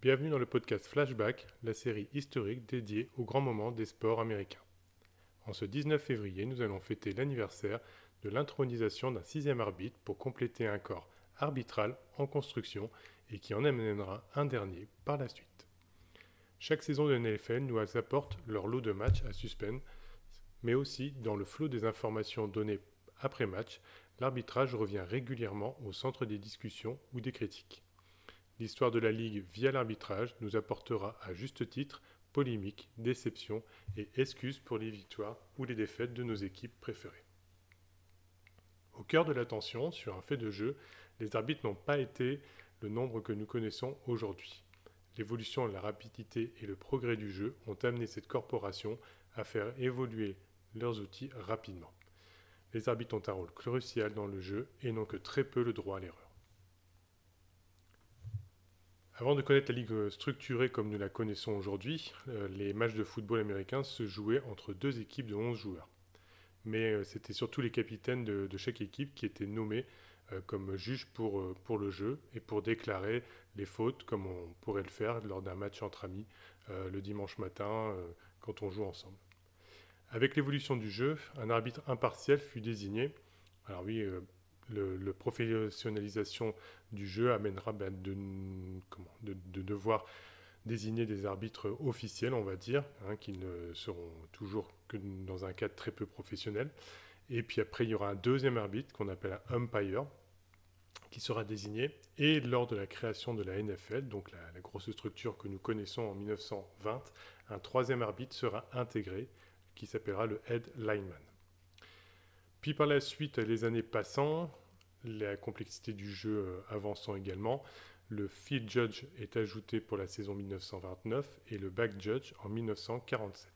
bienvenue dans le podcast Flashback, la série historique dédiée aux grands moments des sports américains. En ce 19 février, nous allons fêter l'anniversaire de l'intronisation d'un sixième arbitre pour compléter un corps arbitral en construction et qui en amènera un dernier par la suite. Chaque saison de NFL nous apporte leur lot de matchs à suspendre, mais aussi dans le flot des informations données après match, l'arbitrage revient régulièrement au centre des discussions ou des critiques. L'histoire de la Ligue via l'arbitrage nous apportera à juste titre polémiques, déceptions et excuses pour les victoires ou les défaites de nos équipes préférées. Au cœur de l'attention sur un fait de jeu, les arbitres n'ont pas été le nombre que nous connaissons aujourd'hui. L'évolution, la rapidité et le progrès du jeu ont amené cette corporation à faire évoluer leurs outils rapidement. Les arbitres ont un rôle crucial dans le jeu et n'ont que très peu le droit à l'erreur. Avant de connaître la ligue structurée comme nous la connaissons aujourd'hui, euh, les matchs de football américain se jouaient entre deux équipes de 11 joueurs. Mais euh, c'était surtout les capitaines de, chaque équipe qui étaient nommés euh, comme juges pour, pour le jeu et pour déclarer les fautes comme on pourrait le faire lors d'un match entre amis le dimanche matin quand on joue ensemble. Avec l'évolution du jeu, un arbitre impartial fut désigné. Alors oui, le, professionnalisation du jeu amènera ben, de, devoir désigner des arbitres officiels, on va dire, hein, qui ne seront toujours que dans un cadre très peu professionnel. Et puis après, il y aura un deuxième arbitre qu'on appelle un umpire, qui sera désigné. Et lors de la création de la NFL, donc la, la grosse structure que nous connaissons en 1920, un troisième arbitre sera intégré, qui s'appellera le head lineman. Puis par la suite, les années passant, la complexité du jeu euh, avançant également, le field judge est ajouté pour la saison 1929 et le back judge en 1947.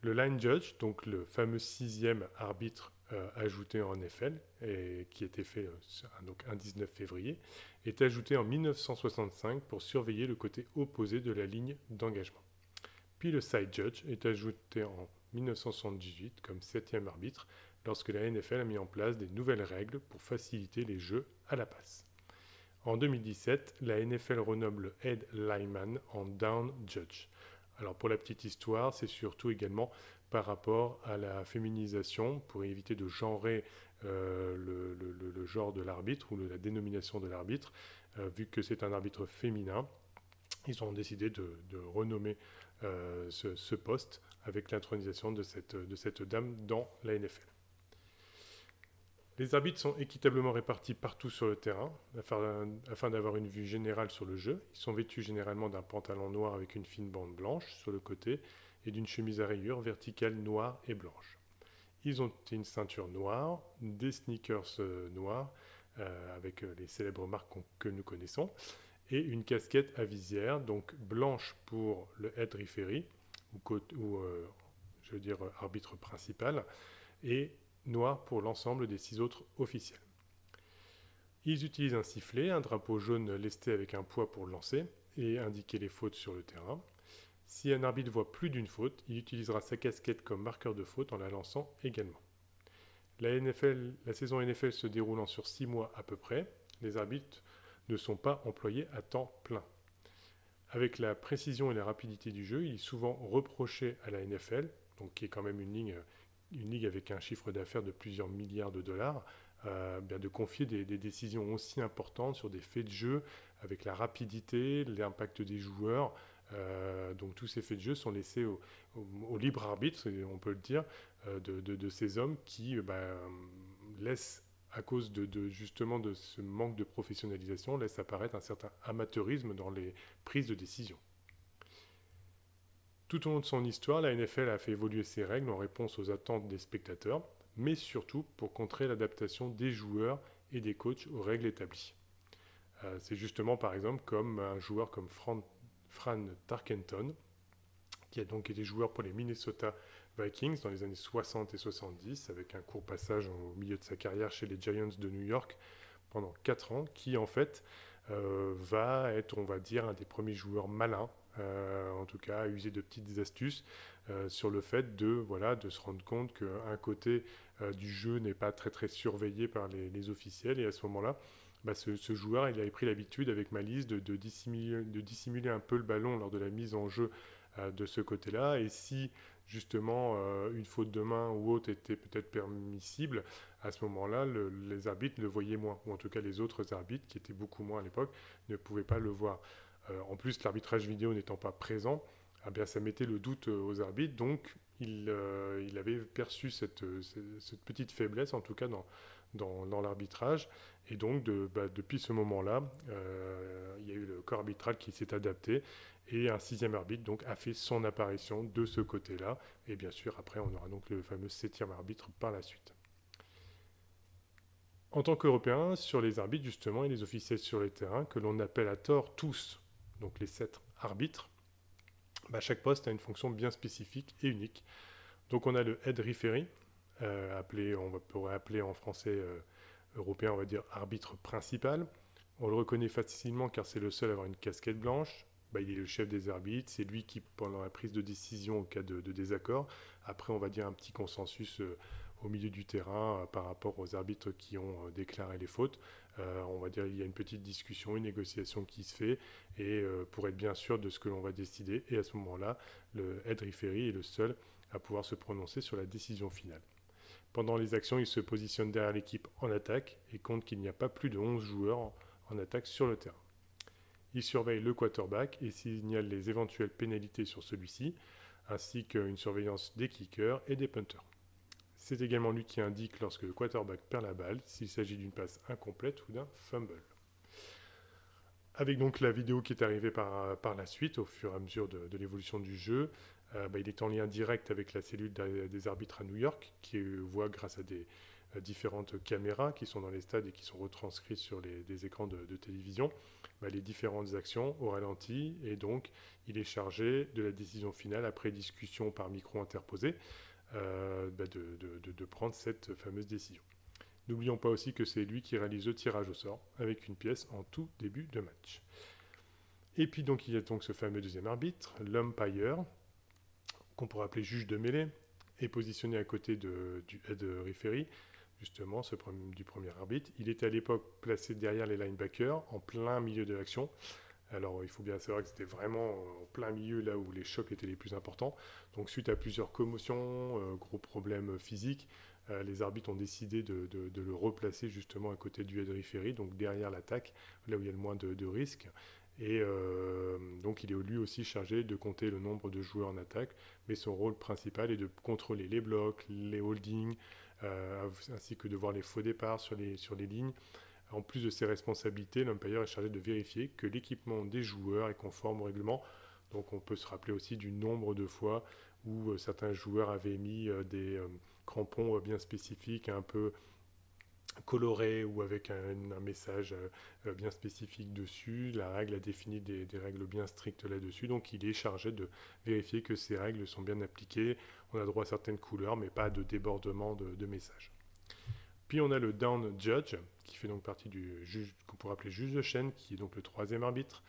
Le line judge, donc le fameux sixième arbitre euh, ajouté en NFL, et qui était fait euh, donc un 19 février, est ajouté en 1965 pour surveiller le côté opposé de la ligne d'engagement. Puis le side judge est ajouté en 1978 comme septième arbitre lorsque la NFL a mis en place des nouvelles règles pour faciliter les jeux à la passe. En 2017, la NFL renomme le lineman en down judge. Alors pour la petite histoire, c'est surtout également par rapport à la féminisation, pour éviter de genrer euh, le, genre de l'arbitre ou la dénomination de l'arbitre, euh, vu que c'est un arbitre féminin. Ils ont décidé de, renommer euh, ce, poste avec l'intronisation de cette dame dans la NFL. Les arbitres sont équitablement répartis partout sur le terrain afin, d'avoir une vue générale sur le jeu. Ils sont vêtus généralement d'un pantalon noir avec une fine bande blanche sur le côté et d'une chemise à rayures verticale noire et blanche. Ils ont une ceinture noire, des sneakers euh, noirs euh, avec euh, les célèbres marques que nous connaissons et une casquette à visière, donc blanche pour le head referee ou, ou je veux dire arbitre principal noir pour l'ensemble des six autres officiels. Ils utilisent un sifflet, un drapeau jaune lesté avec un poids pour lancer et indiquer les fautes sur le terrain. Si un arbitre voit plus d'une faute, il utilisera sa casquette comme marqueur de faute en la lançant également. La, la saison NFL se déroulant sur six mois à peu près, les arbitres ne sont pas employés à temps plein. Avec la précision et la rapidité du jeu, il est souvent reproché à la NFL, donc qui est quand même une ligne une ligue avec un chiffre d'affaires de plusieurs milliards de dollars, euh, bien de confier des, décisions aussi importantes sur des faits de jeu avec la rapidité, l'impact des joueurs. Euh, donc tous ces faits de jeu sont laissés au, libre arbitre, on peut le dire, euh, de, ces hommes qui ben, laissent, à cause de, justement de ce manque de professionnalisation, laissent apparaître un certain amateurisme dans les prises de décision. Tout au long de son histoire, la NFL a fait évoluer ses règles en réponse aux attentes des spectateurs, mais surtout pour contrer l'adaptation des joueurs et des coachs aux règles établies. Euh, c'est justement par exemple comme un joueur comme Fran, Tarkenton, qui a donc été joueur pour les Minnesota Vikings dans les années 60 et 70, avec un court passage au milieu de sa carrière chez les Giants de New York pendant 4 ans, qui en fait euh, va être, on va dire, un des premiers joueurs malins euh, en tout cas user de petites astuces euh, sur le fait de, voilà, de se rendre compte qu'un côté euh, du jeu n'est pas très très surveillé par les, officiels et à ce moment-là, bah, ce, joueur il avait pris l'habitude avec malice de, de, dissimuler, de, dissimuler, un peu le ballon lors de la mise en jeu de ce côté-là. Et si justement une faute de main ou autre était peut-être permissible, à ce moment-là, les arbitres le voyaient moins, ou en tout cas les autres arbitres, qui étaient beaucoup moins à l'époque, ne pouvaient pas le voir. En plus, l'arbitrage vidéo n'étant pas présent, ah bien, ça mettait le doute aux arbitres, donc il, il avait perçu cette, petite faiblesse, en tout cas dans, l'arbitrage. Et donc, bah, depuis ce moment-là, euh, il y a eu le corps arbitral qui s'est adapté et un sixième arbitre a fait son apparition de ce côté-là. Et bien sûr, après, on aura donc le fameux septième arbitre par la suite. En tant qu'Européens, sur les arbitres, justement, et les officiels sur les terrains, que l'on appelle à tort tous, donc les sept arbitres, bah, chaque poste a une fonction bien spécifique et unique. Donc on a le head referee, euh, appelé, on pourrait appeler en français euh, européen, on va dire arbitre principal. On le reconnaît facilement car c'est le seul à avoir une casquette blanche. Bah, il est le chef des arbitres, c'est lui qui, pendant la prise de décision au cas de, désaccord, après on va dire un petit consensus euh, au milieu du terrain par rapport aux arbitres qui ont déclaré les fautes. on va dire il y a une petite discussion, une négociation qui se fait, et pour être bien sûr de ce que l'on va décider, et à ce moment-là, le head referee est le seul à pouvoir se prononcer sur la décision finale. Pendant les actions, il se positionne derrière l'équipe en attaque et compte qu'il n'y a pas plus de 11 joueurs en attaque sur le terrain. Il surveille le quarterback et signale les éventuelles pénalités sur celui-ci, ainsi qu'une surveillance des kickers et des punters. C'est également lui qui indique lorsque le quarterback perd la balle, s'il s'agit d'une passe incomplète ou d'un fumble. Avec donc la vidéo qui est arrivée par, la suite, au fur et à mesure de l'évolution du jeu, euh, bah, il est en lien direct avec la cellule des arbitres à New York, qui voit grâce à des euh, différentes caméras qui sont dans les stades et qui sont retranscrites sur les, des écrans de, télévision, bah, les différentes actions au ralenti, et donc il est chargé de la décision finale après discussion par micro interposé euh, bah, de, prendre cette fameuse décision. N'oublions pas aussi que c'est lui qui réalise le tirage au sort avec une pièce en tout début de match. Et puis donc il y a donc ce fameux deuxième arbitre, l'umpire, qu'on pourrait appeler juge de mêlée, est positionné à côté de, du head referee, justement, du premier arbitre. Il était à l'époque placé derrière les linebackers, en plein milieu de l'action. Alors, il faut bien savoir que c'était vraiment en plein milieu, là où les chocs étaient les plus importants. Donc, suite à plusieurs commotions, euh, gros problèmes physiques, euh, les arbitres ont décidé de, le replacer justement à côté du head referee, donc derrière l'attaque, là où il y a le moins de, risques. Et euh, donc il est lui aussi chargé de compter le nombre de joueurs en attaque, mais son rôle principal est de contrôler les blocs, les holdings, euh, ainsi que de voir les faux départs sur les lignes. En plus de ses responsabilités, l'umpire est chargé de vérifier que l'équipement des joueurs est conforme au règlement. Donc on peut se rappeler aussi du nombre de fois où euh, certains joueurs avaient mis des crampons bien spécifiques, un peu coloré ou avec un, message euh, bien spécifique dessus. La règle a défini des, règles bien strictes là-dessus, donc il est chargé de vérifier que ces règles sont bien appliquées. On a droit à certaines couleurs, mais pas de débordement de, de messages. Puis on a le down judge, qui fait donc partie du juge qu'on pourrait appeler juge de chaîne, qui est donc le troisième arbitre.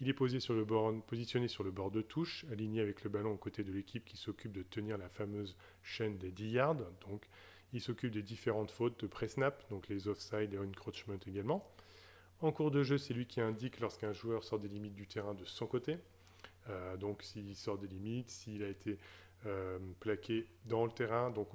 Il est positionné sur le bord de touche, aligné avec le ballon aux côtés de l'équipe qui s'occupe de tenir la fameuse chaîne des 10 yards. Donc il s'occupe des différentes fautes de pré-snap, donc les offside et encroachment également. En cours de jeu, c'est lui qui indique lorsqu'un joueur sort des limites du terrain de son côté. Euh, donc s'il sort des limites, s'il a été euh, plaqué dans le terrain, donc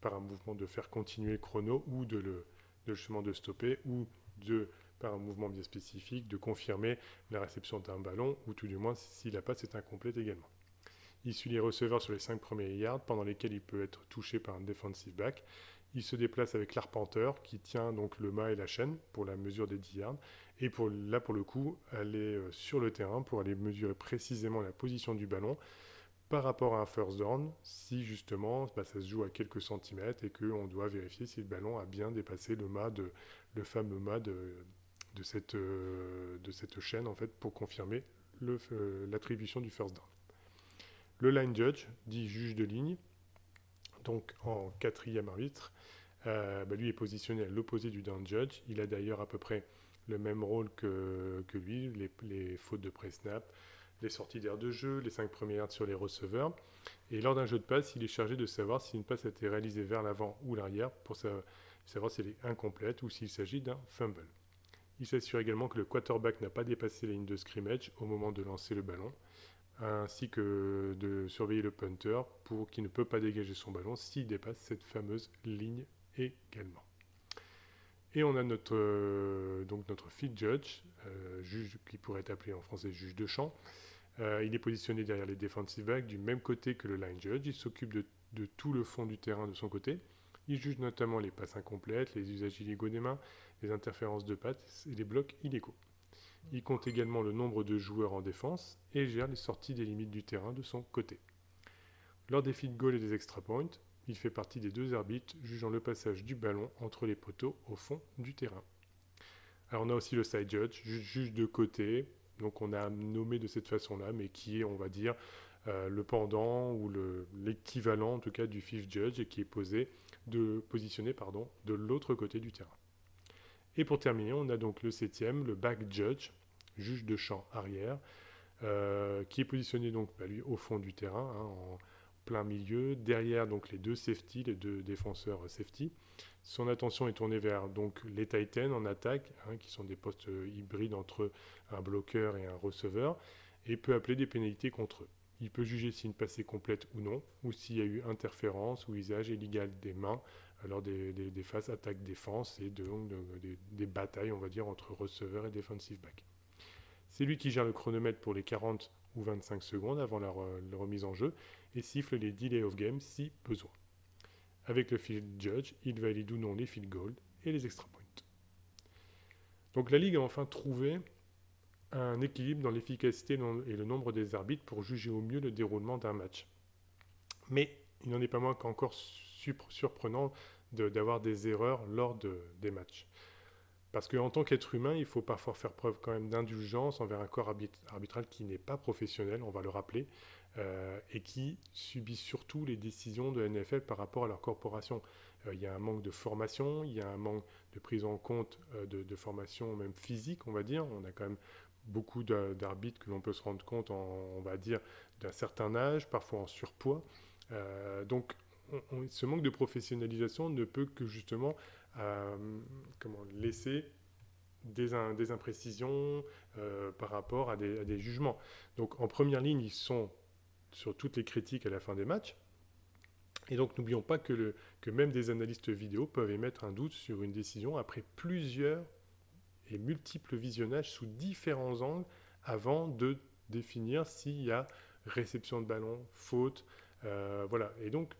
par un mouvement de faire continuer le chrono ou de le justement de stopper ou de par un mouvement bien spécifique de confirmer la réception d'un ballon ou tout du moins si la passe est incomplète également. Il suit les receveurs sur les 5 premiers yards, pendant lesquels il peut être touché par un defensive back. Il se déplace avec l'arpenteur, qui tient donc le mât et la chaîne pour la mesure des 10 yards. Et pour, là, pour le coup, aller euh, sur le terrain pour aller mesurer précisément la position du ballon par rapport à un first down, si justement bah, ça se joue à quelques centimètres et qu'on doit vérifier si le ballon a bien dépassé le fameux mât de, euh, de cette chaîne en fait, pour confirmer euh, l'attribution du first down. Le line judge, dit juge de ligne, donc en quatrième arbitre, euh, bah, lui est positionné à l'opposé du down judge. Il a d'ailleurs à peu près le même rôle que, lui, les, fautes de pré-snap, les sorties d'air de jeu, les cinq premières yards sur les receveurs. Et lors d'un jeu de passe, il est chargé de savoir si une passe a été réalisée vers l'avant ou l'arrière pour savoir si elle est incomplète ou s'il s'agit d'un fumble. Il s'assure également que le quarterback n'a pas dépassé la ligne de scrimmage au moment de lancer le ballon, ainsi que de surveiller le punter pour qu'il ne peut pas dégager son ballon s'il dépasse cette fameuse ligne également. Et on a notre, euh, donc notre field judge, euh, juge qui pourrait être appelé en français juge de champ. Euh, il est positionné derrière les defensive backs du même côté que le line judge. Il s'occupe de, de, tout le fond du terrain de son côté. Il juge notamment les passes incomplètes, les usages illégaux des mains, les interférences de pattes et les blocs illégaux. Il compte également le nombre de joueurs en défense et gère les sorties des limites du terrain de son côté. Lors des field goals et des extra points, il fait partie des deux arbitres jugeant le passage du ballon entre les poteaux au fond du terrain. Alors on a aussi le side judge, juge de côté, donc on a nommé de cette façon-là, mais qui est, on va dire, euh, le pendant ou l'équivalent en tout cas du fifth judge et qui est posé de, positionné de l'autre côté du terrain. Et pour terminer, on a donc le septième, le back judge, juge de champ arrière, euh, qui est positionné donc bah, lui, au fond du terrain, hein, en plein milieu, derrière donc les deux safety, les deux défenseurs safety. Son attention est tournée vers donc les Titans en attaque, hein, qui sont des postes hybrides entre un bloqueur et un receveur, et peut appeler des pénalités contre eux. Il peut juger si une passe complète ou non, ou s'il y a eu interférence ou usage illégal des mains lors des, phases attaque-défense et de, des batailles, on va dire, entre receveur et defensive back. C'est lui qui gère le chronomètre pour les 40 ou 25 secondes avant leur, leur remise en jeu et siffle les delay of game si besoin. Avec le field judge, il valide ou non les field goals et les extra points. Donc la Ligue a enfin trouvé un équilibre dans l'efficacité et le nombre des arbitres pour juger au mieux le déroulement d'un match. Mais il n'en est pas moins qu'encore surprenant d'avoir des erreurs lors de, des matchs. Parce qu'en tant qu'être humain, il faut parfois faire preuve quand même d'indulgence envers un corps arbitral qui n'est pas professionnel, on va le rappeler, euh, et qui subit surtout les décisions de NFL par rapport à leur corporation. Euh, il y a un manque de formation, il y a un manque de prise en compte euh, de, formation même physique, on va dire. On a quand même beaucoup d'arbitres que l'on peut se rendre compte, en, on va dire, d'un certain âge, parfois en surpoids. donc, ce manque de professionnalisation ne peut que justement comment, laisser des, imprécisions par rapport à des, jugements. Donc en première ligne, ils sont sur toutes les critiques à la fin des matchs. Et donc n'oublions pas que, le, que même des analystes vidéo peuvent émettre un doute sur une décision après plusieurs et multiples visionnages sous différents angles avant de définir s'il y a réception de ballon, faute. Euh, voilà. Et donc,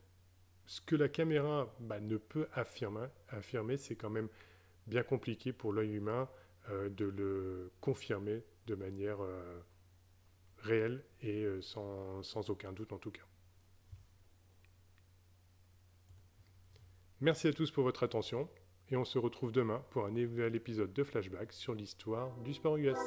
ce que la caméra bah, ne peut affirmer, affirmer c'est quand même bien compliqué pour l'œil humain euh, de le confirmer de manière euh, réel et euh, sans, sans aucun doute en tout cas. Merci à tous pour votre attention et on se retrouve demain pour un nouvel épisode de Flashback sur l'histoire du sport US.